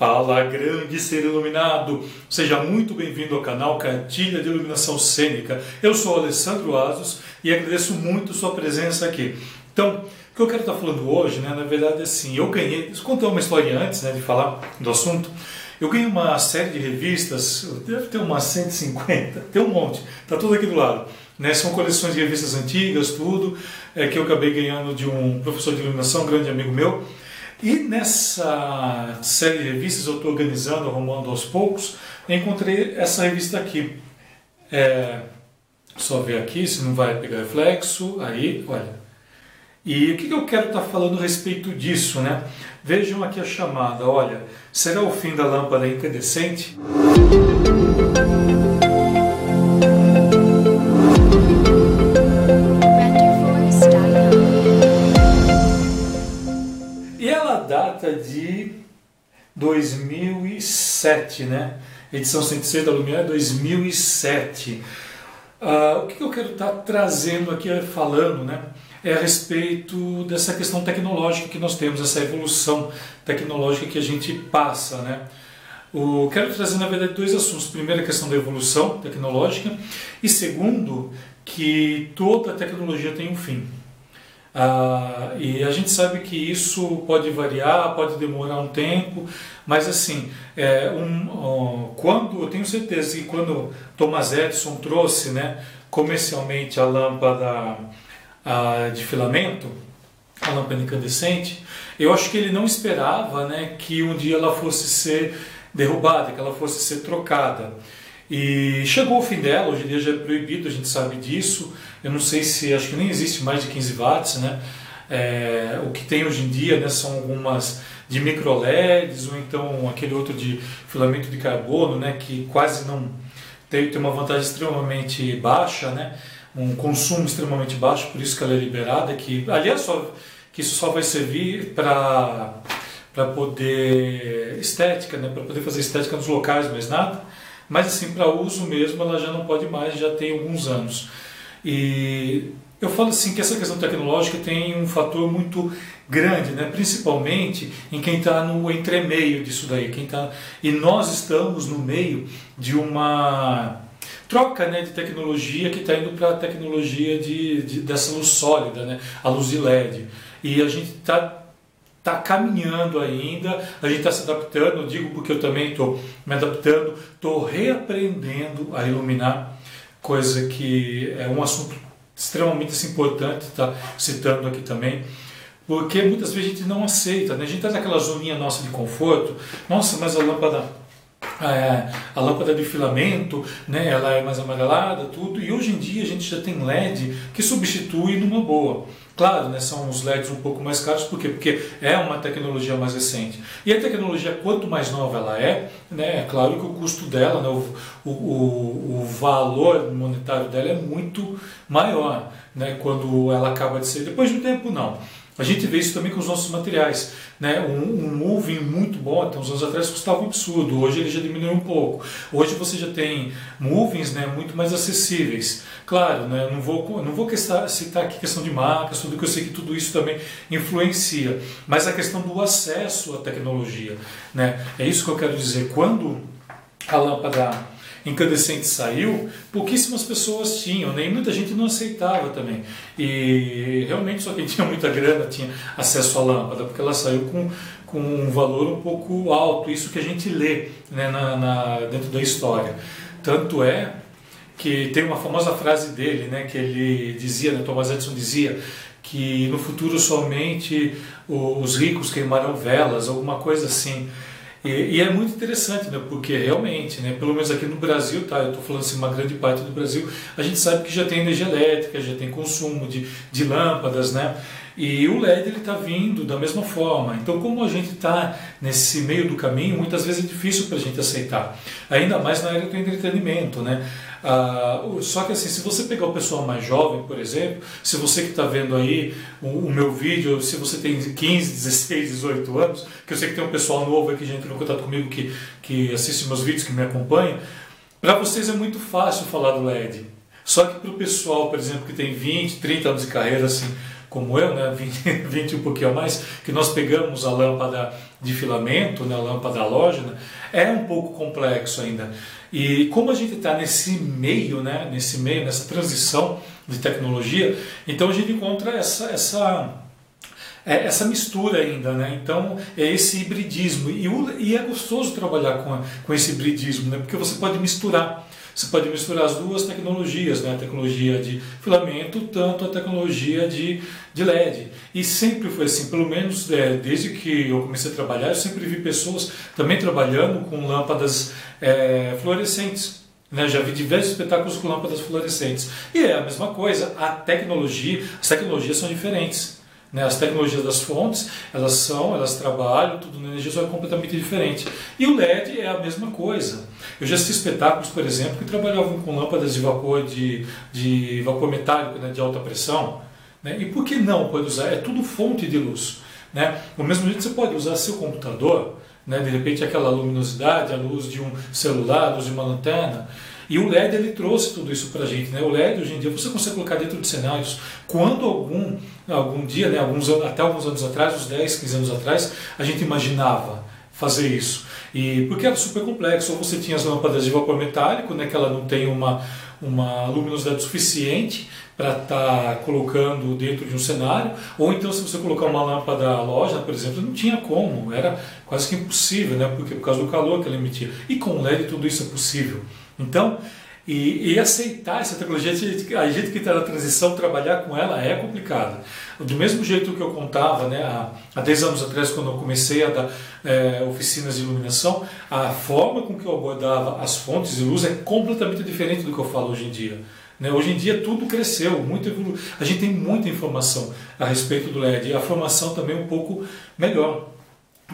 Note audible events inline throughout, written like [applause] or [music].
Fala, grande ser iluminado! Seja muito bem-vindo ao canal Cartilha de Iluminação Cênica. Eu sou Alessandro Asos e agradeço muito sua presença aqui. Então, o que eu quero estar falando hoje, né, na verdade, é assim, eu ganhei, eu contar uma história antes né, de falar do assunto. Eu ganhei uma série de revistas, deve ter umas 150, tem um monte, tá tudo aqui do lado. Né, são coleções de revistas antigas, tudo, é, que eu acabei ganhando de um professor de iluminação, um grande amigo meu. E nessa série de revistas eu estou organizando, arrumando aos poucos, encontrei essa revista aqui. É, só ver aqui se não vai pegar reflexo. Aí, olha. E o que eu quero estar tá falando a respeito disso, né? Vejam aqui a chamada, olha. Será o fim da lâmpada incandescente? Data de 2007, né? Edição 106 da Lumière 2007. Uh, o que eu quero estar trazendo aqui, falando, né? É a respeito dessa questão tecnológica que nós temos, essa evolução tecnológica que a gente passa, né? O, quero trazer, na verdade, dois assuntos. Primeiro, a questão da evolução tecnológica, e segundo, que toda tecnologia tem um fim. Ah, e a gente sabe que isso pode variar, pode demorar um tempo, mas assim, é, um, quando eu tenho certeza que quando Thomas Edison trouxe né, comercialmente a lâmpada a, de filamento, a lâmpada incandescente, eu acho que ele não esperava né, que um dia ela fosse ser derrubada, que ela fosse ser trocada. E chegou o fim dela, hoje em dia já é proibido, a gente sabe disso. Eu não sei se, acho que nem existe mais de 15 watts, né? É, o que tem hoje em dia né, são algumas de micro LEDs ou então aquele outro de filamento de carbono, né, que quase não tem, tem uma vantagem extremamente baixa, né, um consumo extremamente baixo, por isso que ela é liberada, que aliás só, que isso só vai servir para poder estética, né, para poder fazer estética nos locais, mais nada. Mas assim, para uso mesmo, ela já não pode mais, já tem alguns anos. E eu falo assim que essa questão tecnológica tem um fator muito grande, né? principalmente em quem está no entremeio disso daí. Quem tá... E nós estamos no meio de uma troca né, de tecnologia que está indo para a tecnologia de, de, dessa luz sólida, né? a luz de LED. E a gente está está caminhando ainda, a gente está se adaptando, digo porque eu também estou me adaptando, estou reaprendendo a iluminar, coisa que é um assunto extremamente assim, importante, está citando aqui também, porque muitas vezes a gente não aceita, né? a gente está naquela zoninha nossa de conforto, nossa, mas a lâmpada é, a lâmpada de filamento, né, ela é mais amarelada, tudo, e hoje em dia a gente já tem LED que substitui numa boa. Claro, né, são os LEDs um pouco mais caros, por quê? Porque é uma tecnologia mais recente. E a tecnologia, quanto mais nova ela é, né, é claro que o custo dela, né, o, o, o valor monetário dela é muito maior né, quando ela acaba de ser. Depois de um tempo, não. A gente vê isso também com os nossos materiais. Né? Um, um moving muito bom, até uns anos atrás custava um absurdo, hoje ele já diminuiu um pouco. Hoje você já tem movings né, muito mais acessíveis. Claro, né, não vou, não vou citar aqui questão de marcas, tudo que eu sei que tudo isso também influencia, mas a questão do acesso à tecnologia. Né? É isso que eu quero dizer. Quando a lâmpada incandescente saiu, pouquíssimas pessoas tinham, nem muita gente não aceitava também. E realmente só quem [laughs] tinha muita grana tinha acesso à lâmpada, porque ela saiu com, com um valor um pouco alto, isso que a gente lê né, na, na, dentro da história. Tanto é que tem uma famosa frase dele, né, que ele dizia, né, Thomas Edison dizia, que no futuro somente os ricos queimarão velas, alguma coisa assim. E, e, é muito interessante, né? Porque realmente, né? Pelo menos aqui no Brasil, tá? Eu estou falando assim, uma grande parte do Brasil, a gente sabe que já tem energia elétrica, já tem consumo de, de lâmpadas, né? E o LED ele está vindo da mesma forma. Então, como a gente está nesse meio do caminho, muitas vezes é difícil para a gente aceitar. Ainda mais na área do entretenimento, né? Ah, só que assim, se você pegar o pessoal mais jovem, por exemplo, se você que está vendo aí o, o, meu vídeo, se você tem 15, 16, 18 anos, que eu sei que tem um pessoal novo aqui que já entrou em contato comigo que, que assiste meus vídeos, que me acompanha, para vocês é muito fácil falar do LED. Só que para o pessoal, por exemplo, que tem 20, 30 anos de carreira, assim, como eu, né, [laughs] 20, 20 um pouquinho a mais, que nós pegamos a lâmpada de filamento, né, a lâmpada halógena, é um pouco complexo ainda. E como a gente está nesse meio, né, nesse meio, nessa transição de tecnologia, então a gente encontra essa, essa, é, essa mistura ainda, né? Então é esse hibridismo e, o, e é gostoso trabalhar com, com esse hibridismo, né? Porque você pode misturar. Você pode misturar as duas tecnologias, né? a tecnologia de filamento, tanto a tecnologia de, de LED. E sempre foi assim, pelo menos é, desde que eu comecei a trabalhar, eu sempre vi pessoas também trabalhando com lâmpadas é, fluorescentes. Né? Já vi diversos espetáculos com lâmpadas fluorescentes. E é a mesma coisa, a tecnologia, as tecnologias são diferentes. Né? As tecnologias das fontes, elas são, elas trabalham, tudo na energia só é completamente diferente. E o LED é a mesma coisa. Eu já assisti espetáculos, por exemplo, que trabalhavam com lâmpadas de vapor, de, de vapor metálico, né? de alta pressão. Né? E por que não pode usar? É tudo fonte de luz. Né? Do mesmo jeito você pode usar seu computador, né? de repente aquela luminosidade, a luz de um celular, a luz de uma lanterna, e o LED ele trouxe tudo isso para a gente. Né? O LED hoje em dia você consegue colocar dentro de cenários. Quando algum, algum dia, né, alguns, até alguns anos atrás, uns 10, 15 anos atrás, a gente imaginava fazer isso. E porque era super complexo. Ou você tinha as lâmpadas de vapor metálico, né, que ela não tem uma, uma luminosidade suficiente para estar tá colocando dentro de um cenário, ou então se você colocar uma lâmpada loja, por exemplo, não tinha como, era quase que impossível, né? porque por causa do calor que ela emitia. E com LED tudo isso é possível. Então, e, e, aceitar essa tecnologia, a gente que está na transição, trabalhar com ela é complicado. Do mesmo jeito que eu contava né, há, há 10 anos atrás, quando eu comecei a dar é, oficinas de iluminação, a forma com que eu abordava as fontes de luz é completamente diferente do que eu falo hoje em dia. Né? Hoje em dia tudo cresceu, muito evolu... a gente tem muita informação a respeito do LED e a formação também um pouco melhor.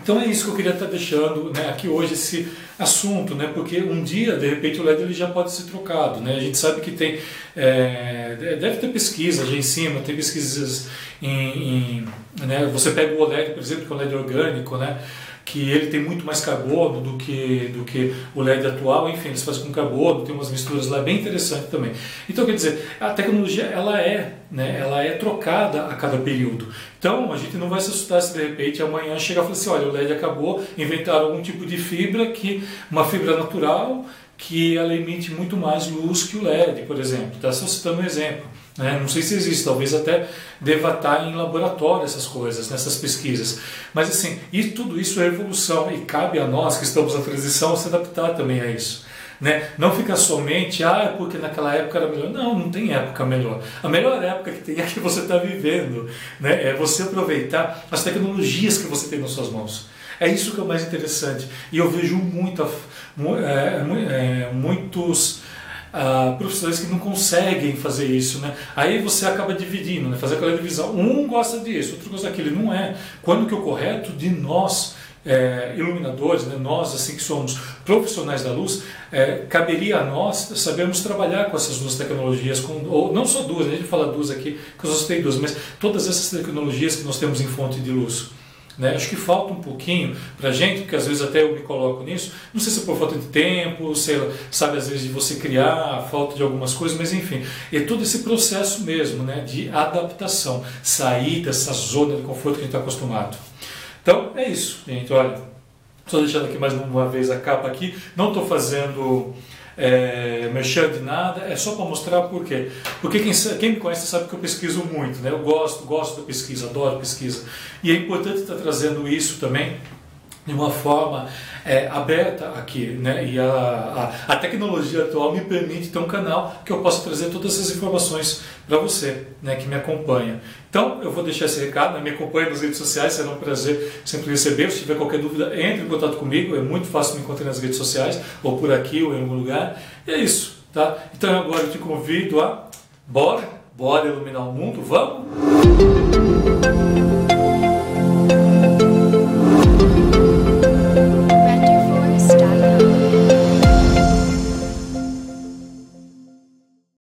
Então é isso que eu queria estar deixando né, aqui hoje, esse assunto, né, porque um dia, de repente, o LED ele já pode ser trocado. Né? A gente sabe que tem, é, deve ter pesquisas em cima, tem pesquisas em, em né, você pega o OLED, por exemplo, que é o LED orgânico, né, que ele tem muito mais carbono do que, do que o LED atual, enfim, eles fazem com carbono, tem umas misturas lá bem interessantes também. Então, quer dizer, a tecnologia ela é, né, ela é trocada a cada período. Então, a gente não vai se assustar se de repente amanhã chegar e falar assim, olha, o LED acabou, inventaram algum tipo de fibra, que uma fibra natural, que ela emite muito mais luz que o LED, por exemplo. Tá só citando um exemplo. Né? Não sei se existe, talvez até deva estar em laboratório essas coisas, nessas pesquisas. Mas assim, e tudo isso é evolução e cabe a nós que estamos na transição se adaptar também a isso. Né? Não fica somente, ah, é porque naquela época era melhor. Não, não tem época melhor. A melhor época que tem é a que você está vivendo. Né? É você aproveitar as tecnologias que você tem nas suas mãos. É isso que é o mais interessante. E eu vejo muita, é, é, muitos uh, professores que não conseguem fazer isso, né? Aí você acaba dividindo, né? Fazer aquela divisão. Um gosta disso, outro gosta daquele. Não é. Quando que o correto de nós é, iluminadores, né, nós assim que somos profissionais da luz, é, caberia a nós sabermos trabalhar com essas duas tecnologias, com, ou não só duas, a gente fala duas aqui, que eu só citei duas, mas todas essas tecnologias que nós temos em fonte de luz. Né? Acho que falta um pouquinho para a gente, porque às vezes até eu me coloco nisso, não sei se é por falta de tempo, sei lá, sabe, às vezes de você criar, falta de algumas coisas, mas enfim, é todo esse processo mesmo né, de adaptação, sair dessa zona de conforto que a gente está acostumado. Então é isso, gente, olha, só deixando aqui mais uma vez a capa aqui, não estou fazendo é, mexer de nada, é só para mostrar por quê. Porque quem, quem, me conhece sabe que eu pesquiso muito, né? eu gosto, gosto da pesquisa, adoro pesquisa. E é importante estar trazendo isso também de uma forma é, aberta aqui, né? E a, a, a, tecnologia atual me permite ter um canal que eu possa trazer todas essas informações para você, né? Que me acompanha. Então, eu vou deixar esse recado, né? me acompanhe nas redes sociais, será um prazer sempre receber. Se tiver qualquer dúvida, entre em contato comigo, é muito fácil me encontrar nas redes sociais, ou por aqui, ou em algum lugar. E é isso, tá? Então agora eu te convido a, bora, bora iluminar o mundo, vamos?